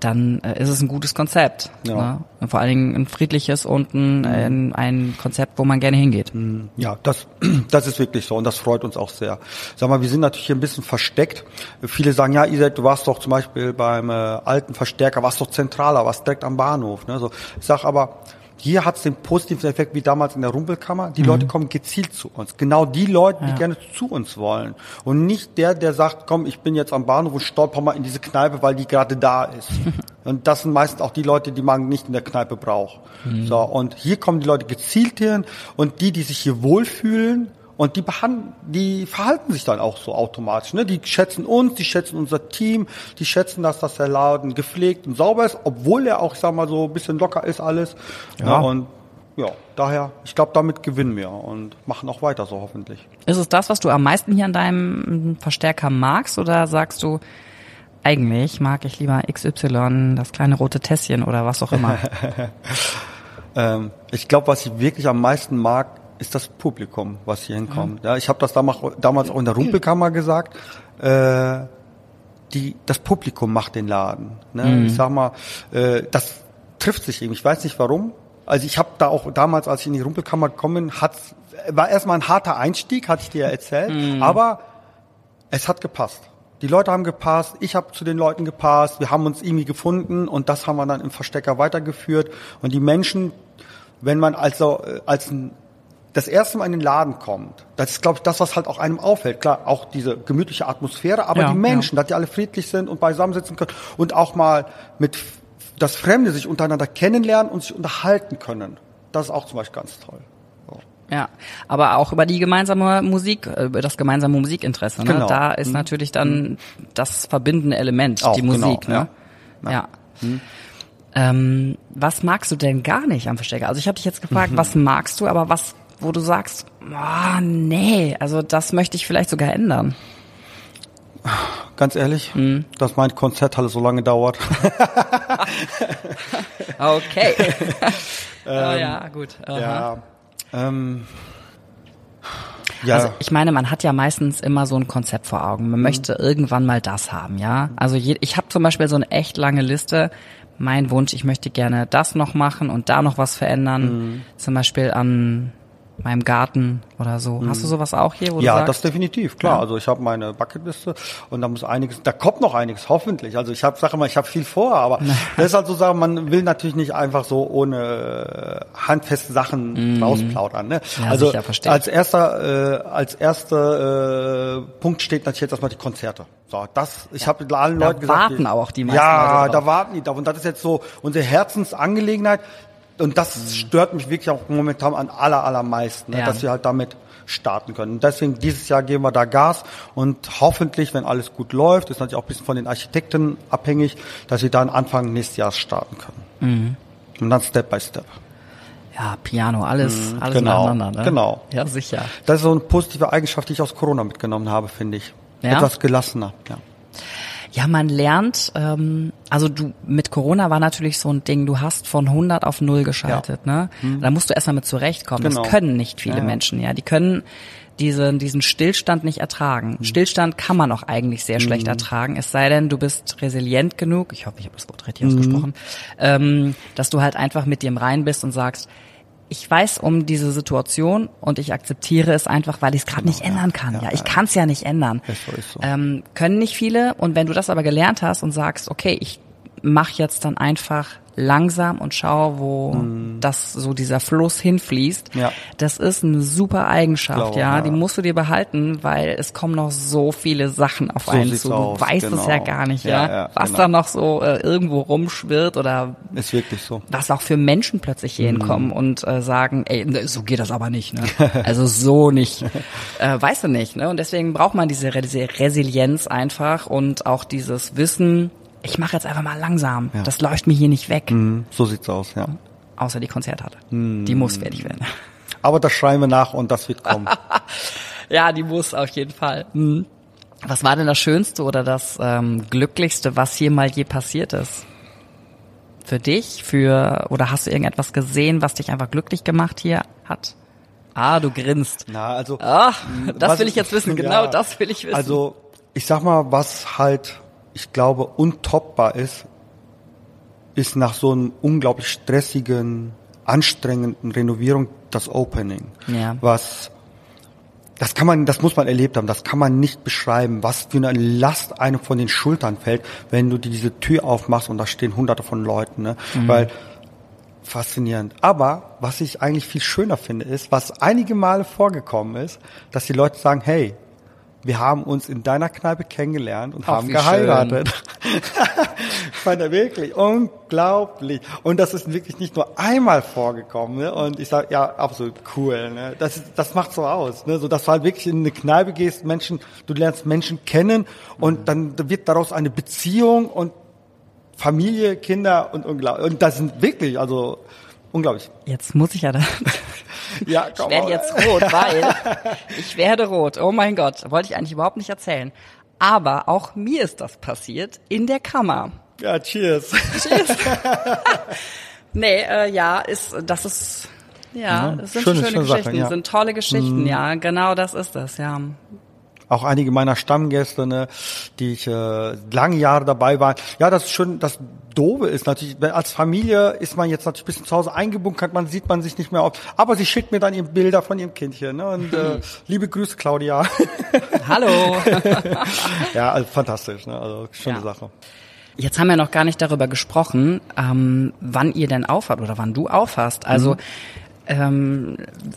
Speaker 2: dann äh, ist es ein gutes Konzept.
Speaker 1: Ja.
Speaker 2: Ne? Vor allen Dingen ein friedliches und ein, ein, ein Konzept, wo man gerne hingeht.
Speaker 1: Ja, das, das ist wirklich so und das freut uns auch sehr. Sag mal, wir sind natürlich hier ein bisschen versteckt. Viele sagen, ja, Isaac, du warst doch zum Beispiel beim äh, alten Verstärker, warst doch zentraler, warst direkt am Bahnhof. Ne? So, ich sag aber, hier hat's den positiven Effekt wie damals in der Rumpelkammer. Die Leute kommen gezielt zu uns. Genau die Leute, die gerne zu uns wollen. Und nicht der, der sagt, komm, ich bin jetzt am Bahnhof und stolper mal in diese Kneipe, weil die gerade da ist. und das sind meistens auch die Leute, die man nicht in der Kneipe braucht. So, und hier kommen die Leute gezielt hin und die, die sich hier wohlfühlen, und die behandeln, die verhalten sich dann auch so automatisch. Ne? Die schätzen uns, die schätzen unser Team, die schätzen, dass das der Laden gepflegt und sauber ist, obwohl er auch, ich sag mal, so ein bisschen locker ist alles. Ja. und ja, daher, ich glaube, damit gewinnen wir und machen auch weiter so hoffentlich.
Speaker 2: Ist es das, was du am meisten hier an deinem Verstärker magst oder sagst du, eigentlich mag ich lieber XY, das kleine rote Tässchen oder was auch immer?
Speaker 1: Ähm, ich glaube, was ich wirklich am meisten mag, ist das Publikum, was hier hinkommt. Ja, ich habe das damals, damals auch in der Rumpelkammer gesagt. Äh, die, das Publikum macht den Laden. Ne? Ich sag mal, äh, das trifft sich eben. Ich weiß nicht warum. Also ich habe da auch damals, als ich in die Rumpelkammer gekommen bin, hat's, war erstmal ein harter Einstieg, hatte ich dir ja erzählt. Aber es hat gepasst. Die Leute haben gepasst, ich habe zu den Leuten gepasst, wir haben uns irgendwie gefunden und das haben wir dann im Verstecker weitergeführt. Und die Menschen, wenn man also äh, als ein, das erste Mal in den Laden kommt, das ist, glaube ich, das, was halt auch einem auffällt. Klar, auch diese gemütliche Atmosphäre, aber
Speaker 2: Ja,
Speaker 1: die Menschen, dass die alle friedlich sind und beisammen sitzen können und auch mal mit das Fremde sich untereinander kennenlernen und sich unterhalten können. Das ist auch zum Beispiel ganz toll.
Speaker 2: Ja, aber auch über die gemeinsame Musik, äh, über das gemeinsame Musikinteresse. Ne?
Speaker 1: Genau.
Speaker 2: Da ist natürlich dann das verbindende Element,
Speaker 1: Auch,
Speaker 2: die Musik.
Speaker 1: genau,
Speaker 2: ne? Ja. Ähm, was magst du denn gar nicht am Verstecker? Also ich habe dich jetzt gefragt, was magst du, aber was, wo du sagst, oh, nee, also das möchte ich vielleicht sogar ändern.
Speaker 1: Ganz ehrlich, dass meine Konzerthalle so lange dauert.
Speaker 2: Okay. oh, ja, gut. Aha.
Speaker 1: ja. Ähm, ja.
Speaker 2: Also ich meine, man hat ja meistens immer so ein Konzept vor Augen.
Speaker 1: Mhm.
Speaker 2: Man möchte irgendwann mal das haben, ja. Also je, ich habe zum Beispiel so eine echt lange Liste. Mein Wunsch, ich möchte gerne das noch machen und da noch was verändern.
Speaker 1: Mhm.
Speaker 2: Zum Beispiel an meinem Garten oder so. Hast du sowas auch hier, wo du
Speaker 1: Mhm. ja,
Speaker 2: sagst?
Speaker 1: das definitiv, klar.
Speaker 2: Ja.
Speaker 1: Also ich habe meine Bucketliste und da muss einiges, da kommt noch einiges, hoffentlich. Also ich habe, sage mal, ich habe viel vor, aber das ist halt so Sachen, man will natürlich nicht einfach so ohne äh, handfeste Sachen rausplaudern. Ne?
Speaker 2: Mhm. Ja,
Speaker 1: also
Speaker 2: sicher,
Speaker 1: als erster, äh, als erster äh, Punkt steht natürlich jetzt erstmal die Konzerte. So, das, ich habe allen
Speaker 2: Da
Speaker 1: Leuten gesagt,
Speaker 2: warten auch die meisten
Speaker 1: Ja, da warten die drauf. Und das ist jetzt so unsere Herzensangelegenheit. Und das stört mich wirklich auch momentan an aller, allermeisten, ne,
Speaker 2: Ja.
Speaker 1: dass wir halt damit starten können. Und deswegen dieses Jahr geben wir da Gas und hoffentlich, wenn alles gut läuft, ist natürlich auch ein bisschen von den Architekten abhängig, dass wir dann Anfang nächstes Jahres starten können.
Speaker 2: Mhm.
Speaker 1: Und dann Step by Step.
Speaker 2: ja, Piano, alles, alles
Speaker 1: genau,
Speaker 2: miteinander. Ne?
Speaker 1: genau.
Speaker 2: Ja, sicher.
Speaker 1: Das ist so eine positive Eigenschaft, die ich aus Corona mitgenommen habe, finde ich.
Speaker 2: Ja?
Speaker 1: Etwas gelassener. Ja.
Speaker 2: Ja, man lernt, ähm, also du mit Corona war natürlich so ein Ding, du hast von 100 auf 0 geschaltet, ne? Da musst du erstmal mit zurechtkommen.
Speaker 1: Genau.
Speaker 2: Das können nicht viele
Speaker 1: Ja, ja.
Speaker 2: Menschen, ja. Die können diesen, diesen Stillstand nicht ertragen. Stillstand kann man auch eigentlich sehr schlecht ertragen, es sei denn, du bist resilient genug, ich hoffe, ich habe das Wort richtig ausgesprochen, ähm, dass du halt einfach mit dir im Rein bist und sagst, ich weiß um diese Situation und ich akzeptiere es einfach, weil ich es gerade nicht ändern kann. Ja, ich kann es ja nicht ändern.
Speaker 1: So.
Speaker 2: Ähm, können nicht viele. Und wenn du das aber gelernt hast und sagst, okay, ich mache jetzt dann einfach langsam und schau, wo das so dieser Fluss hinfließt.
Speaker 1: Ja.
Speaker 2: Das ist eine super Eigenschaft,
Speaker 1: Glaube,
Speaker 2: ja.
Speaker 1: ja.
Speaker 2: Die musst du dir behalten, weil es kommen noch so viele Sachen auf
Speaker 1: So
Speaker 2: einen zu. Du
Speaker 1: aus,
Speaker 2: weißt es
Speaker 1: genau.
Speaker 2: ja gar nicht, ja,
Speaker 1: Ja, ja,
Speaker 2: was
Speaker 1: genau.
Speaker 2: da noch so äh, irgendwo rumschwirrt oder
Speaker 1: Ist wirklich so.
Speaker 2: was auch für Menschen plötzlich hier
Speaker 1: Mhm.
Speaker 2: hinkommen und äh, sagen, ey, ne, so geht das aber nicht, ne? Also so nicht. äh, weißt du nicht, ne? Und deswegen braucht man diese, Re diese Resilienz einfach und auch dieses Wissen, ich mache jetzt einfach mal langsam. Das läuft mir hier nicht weg.
Speaker 1: Mhm, So sieht's aus, ja.
Speaker 2: Außer die Konzerthalle.
Speaker 1: Mhm.
Speaker 2: Die muss fertig werden.
Speaker 1: Aber das schreiben wir nach und das wird kommen.
Speaker 2: ja, die muss auf jeden Fall. Mhm. Was war denn das Schönste oder das ähm, Glücklichste, was hier mal je passiert ist? Für dich? Für oder hast du irgendetwas gesehen, was dich einfach glücklich gemacht hier hat? Ah, du grinst.
Speaker 1: Na, also.
Speaker 2: Ah, das will ich jetzt wissen. Genau, das will ich wissen.
Speaker 1: Also, ich sag mal, was halt, ich glaube, untoppbar ist, ist nach so einem unglaublich stressigen, anstrengenden Renovierung das Opening.
Speaker 2: Ja.
Speaker 1: Was, das kann man, das muss man erlebt haben, das kann man nicht beschreiben, was für eine Last einem von den Schultern fällt, wenn du diese Tür aufmachst und da stehen hunderte von Leuten, ne?
Speaker 2: Mhm.
Speaker 1: Weil, faszinierend. Aber was ich eigentlich viel schöner finde, ist, was einige Male vorgekommen ist, dass die Leute sagen, hey, wir haben uns in deiner Kneipe kennengelernt und
Speaker 2: Ach,
Speaker 1: haben geheiratet. ich fand er wirklich unglaublich. Und das ist wirklich nicht nur einmal vorgekommen. Ne? Und ich sage, ja, absolut cool. Ne? Das, ist, das macht so aus. Ne? So, dass du halt wirklich in eine Kneipe gehst, Menschen, du lernst Menschen kennen und dann wird daraus eine Beziehung und Familie, Kinder und unglaublich. Und das sind wirklich, also unglaublich.
Speaker 2: jetzt muss ich ja da.
Speaker 1: Ja,
Speaker 2: Ich
Speaker 1: komm
Speaker 2: werde
Speaker 1: mal.
Speaker 2: jetzt rot, weil ich werde rot. Oh mein Gott, wollte ich eigentlich überhaupt nicht erzählen. Aber auch mir ist das passiert in der Kammer.
Speaker 1: Ja, cheers.
Speaker 2: Nee, äh, ja, ist das ist ja,
Speaker 1: Ja,
Speaker 2: es sind
Speaker 1: schöne,
Speaker 2: schöne,
Speaker 1: schöne Sache,
Speaker 2: Geschichten,
Speaker 1: ja. Mhm.
Speaker 2: sind tolle Geschichten, ja, genau das ist es, ja.
Speaker 1: Auch einige meiner Stammgäste, ne, die ich äh, lange Jahre dabei waren. Ja, das ist schon, das Doofe ist natürlich, als Familie ist man jetzt natürlich ein bisschen zu Hause eingebunkert, man sieht man sich nicht mehr auf. Aber sie schickt mir dann eben Bilder von ihrem Kindchen. Ne, und äh, liebe Grüße, Claudia.
Speaker 2: Hallo.
Speaker 1: ja, also fantastisch, ne, also schöne
Speaker 2: Ja.
Speaker 1: Sache.
Speaker 2: Jetzt haben wir noch gar nicht darüber gesprochen, ähm, wann ihr denn aufhört oder wann du aufhast. Also mhm. Ähm,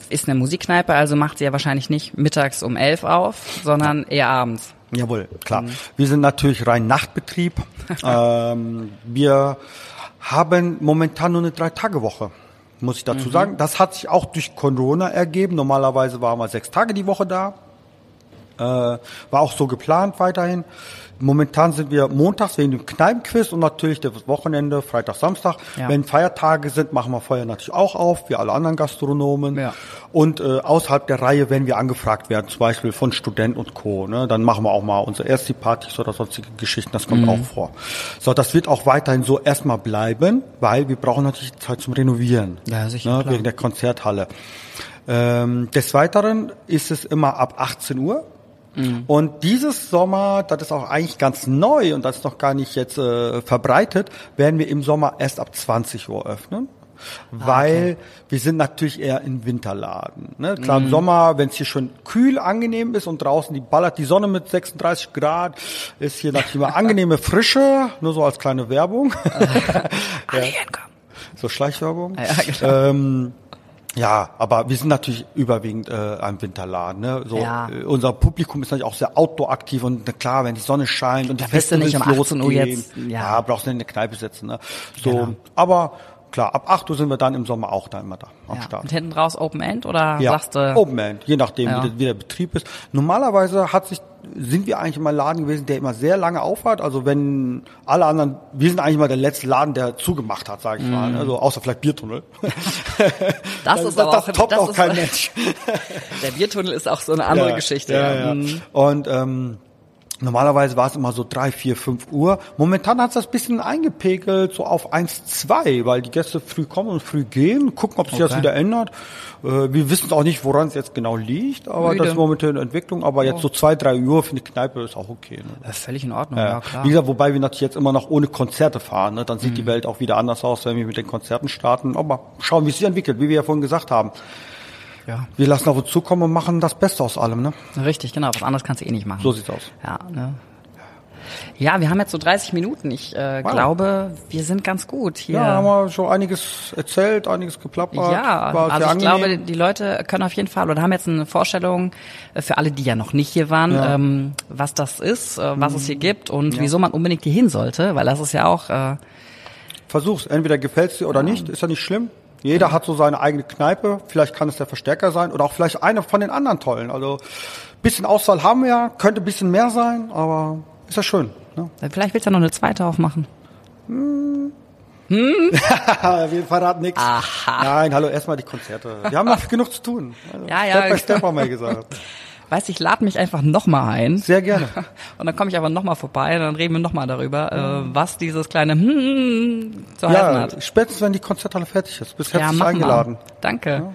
Speaker 2: ist eine Musikkneipe, also macht sie ja wahrscheinlich nicht mittags um elf auf, sondern eher abends.
Speaker 1: Jawohl, klar. Mhm. Wir sind natürlich rein Nachtbetrieb. ähm, wir haben momentan nur eine Drei-Tage-Woche muss ich dazu mhm. sagen. Das hat sich auch durch Corona ergeben. Normalerweise waren wir sechs Tage die Woche da. Äh, war auch so geplant weiterhin. Momentan sind wir montags wegen dem Kneipenquiz und natürlich das Wochenende, Freitag, Samstag. Ja. Wenn Feiertage sind, machen wir Feuer natürlich auch auf, wie alle anderen Gastronomen. Ja. Und äh, außerhalb der Reihe, wenn wir angefragt werden, zum Beispiel von Student und Co., ne, dann machen wir auch mal unsere erste Partys oder sonstige Geschichten, das kommt mhm. auch vor. So, das wird auch weiterhin so erstmal bleiben, weil wir brauchen natürlich Zeit zum Renovieren, ja, sicher, ne, wegen der Konzerthalle. Ähm, des Weiteren ist es immer ab 18 Uhr Mhm. Und dieses Sommer, das ist auch eigentlich ganz neu und das ist noch gar nicht jetzt äh, verbreitet, werden wir im Sommer erst ab 20 Uhr öffnen. Ah, weil okay. wir sind natürlich eher im Winterladen. Ne? Klar, mm. im mhm. Sommer, wenn es hier schon kühl, angenehm ist und draußen die ballert die Sonne mit 36 Grad, ist hier natürlich immer angenehme Frische, nur so als kleine Werbung. ja. So Schleichwerbung. Ja, genau. ähm, ja, aber wir sind natürlich überwiegend äh, ein Winterladen. Ne? So, ja. äh, unser Publikum ist natürlich auch sehr outdoor-aktiv und na klar, wenn die Sonne scheint und
Speaker 2: da
Speaker 1: die Festivals
Speaker 2: nicht um 18 Uhr jetzt,
Speaker 1: ja. ja, brauchst du nicht in eine Kneipe sitzen. Ne? So, genau. aber klar, ab 8 Uhr sind wir dann im Sommer auch da immer da am ja. Start.
Speaker 2: Und hinten raus Open End oder
Speaker 1: ja,
Speaker 2: sagst du?
Speaker 1: Open End, je nachdem, ja. wie, der, wie, der, Betrieb ist. Normalerweise hat sich, sind wir eigentlich immer ein Laden gewesen, der immer sehr lange aufhat. Also wenn alle anderen, wir sind eigentlich mal der letzte Laden, der zugemacht hat, sage ich mm. mal. Also außer vielleicht Biertunnel.
Speaker 2: Das, das ist aber das, auch, toppt das auch kein Mensch. der Biertunnel ist auch so eine andere Geschichte.
Speaker 1: Ja, ja. Mhm. Und ähm, Normalerweise war es immer so drei, vier, fünf Uhr. Momentan hat es das bisschen eingepegelt, so auf eins, zwei, weil die Gäste früh kommen und früh gehen, gucken, ob sich okay. das wieder ändert. Äh, wir wissen auch nicht, woran es jetzt genau liegt, aber Müde. das ist momentan eine Entwicklung. Aber jetzt so zwei, drei Uhr für die Kneipe ist auch okay. Ne?
Speaker 2: Ja, völlig in Ordnung, ja, ja, klar.
Speaker 1: Wie gesagt, wobei wir natürlich jetzt immer noch ohne Konzerte fahren. Ne? Dann sieht mhm. die Welt auch wieder anders aus, wenn wir mit den Konzerten starten. Aber schauen, wie es sich entwickelt, wie wir ja vorhin gesagt haben ja. wir lassen auf uns zukommen und machen das Beste aus allem, ne?
Speaker 2: Richtig, genau. Was anderes kannst du eh nicht machen.
Speaker 1: So sieht's aus.
Speaker 2: Ja, ne? Ja, wir haben jetzt so 30 Minuten. Ich äh, wow. glaube, wir sind ganz gut hier.
Speaker 1: Ja, haben wir schon einiges erzählt, einiges geplappert.
Speaker 2: Ja, War also ich angenehm. glaube, die Leute können auf jeden Fall oder haben jetzt eine Vorstellung äh, für alle, die ja noch nicht hier waren, ja. ähm, was das ist, äh, was mhm. es hier gibt und ja. wieso man unbedingt hier hin sollte, weil das ist ja auch. Äh,
Speaker 1: Versuch's, entweder gefällt's dir oder ja. nicht, ist ja nicht schlimm. Jeder hat so seine eigene Kneipe. Vielleicht kann es der Verstärker sein oder auch vielleicht einer von den anderen tollen. Also bisschen Auswahl haben wir ja, könnte ein bisschen mehr sein, aber ist ja schön. Ne?
Speaker 2: Vielleicht willst du ja noch eine zweite aufmachen. Hm.
Speaker 1: Hm? wir verraten nichts. Aha. Nein, hallo, erstmal die Konzerte. Wir haben noch genug zu tun.
Speaker 2: Also ja, ja. Step by Step haben wir gesagt. Weißt ich lade mich einfach nochmal ein.
Speaker 1: Sehr gerne.
Speaker 2: Und dann komme ich aber nochmal vorbei und dann reden wir nochmal darüber, äh, was dieses kleine hm zu ja, heißen hat.
Speaker 1: spätestens wenn die Konzerthalle fertig ist. Bis herzlich ja, eingeladen. Mal.
Speaker 2: Danke. Ja.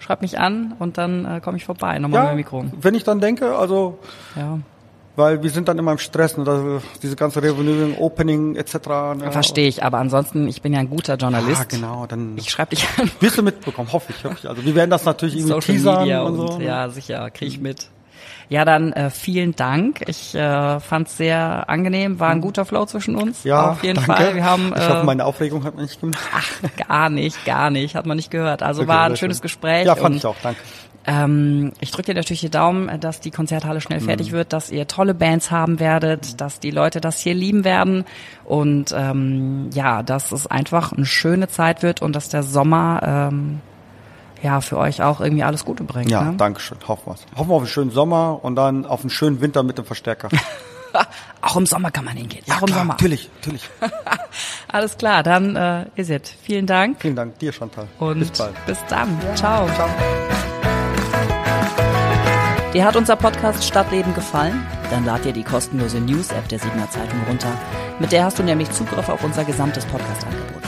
Speaker 2: Schreib mich an und dann äh, komme ich vorbei, nochmal ja, mit dem Mikro.
Speaker 1: Wenn ich dann denke, also ja weil wir sind dann immer im Stress, ne, diese ganze Revenue, Opening etc.
Speaker 2: Ne? Verstehe ich, aber ansonsten, ich bin ja ein guter Journalist. Ja,
Speaker 1: genau, dann
Speaker 2: ich schreibe dich an.
Speaker 1: Wirst du mitbekommen, hoffe ich, hoffe ich. Also wir werden das natürlich irgendwie Social teasern Media und, und so.
Speaker 2: Ne? Ja, sicher, kriege ich mit. Ja, dann äh, vielen Dank. Ich äh, fand es sehr angenehm, war ein mhm. guter Flow zwischen uns.
Speaker 1: Ja,
Speaker 2: auf jeden
Speaker 1: danke.
Speaker 2: Fall. Wir haben,
Speaker 1: äh, ich hoffe, meine Aufregung hat man nicht gehört.
Speaker 2: Ach, gar nicht, gar nicht, hat man nicht gehört. Also okay, war ein schönes schön. Gespräch.
Speaker 1: Ja, fand ich auch. Danke.
Speaker 2: Ähm, ich drücke dir natürlich die Daumen, dass die Konzerthalle schnell mhm. fertig wird, dass ihr tolle Bands haben werdet, dass die Leute das hier lieben werden und ähm, ja, dass es einfach eine schöne Zeit wird und dass der Sommer ähm, ja, für euch auch irgendwie alles Gute bringt.
Speaker 1: Ja,
Speaker 2: ne?
Speaker 1: danke schön. Hoffen wir Hoffen wir auf einen schönen Sommer und dann auf einen schönen Winter mit dem Verstärker.
Speaker 2: auch im Sommer kann man hingehen.
Speaker 1: Ja,
Speaker 2: auch im
Speaker 1: klar,
Speaker 2: Sommer.
Speaker 1: Natürlich, natürlich.
Speaker 2: alles klar, dann äh, ist es. Vielen Dank.
Speaker 1: Vielen Dank dir, Chantal.
Speaker 2: Und bis bald. Bis dann. Ja. Ciao. Ciao. Dir hat unser Podcast Stadtleben gefallen? Dann lad dir die kostenlose News-App der Siegener Zeitung runter. Mit der hast du nämlich Zugriff auf unser gesamtes Podcast-Angebot.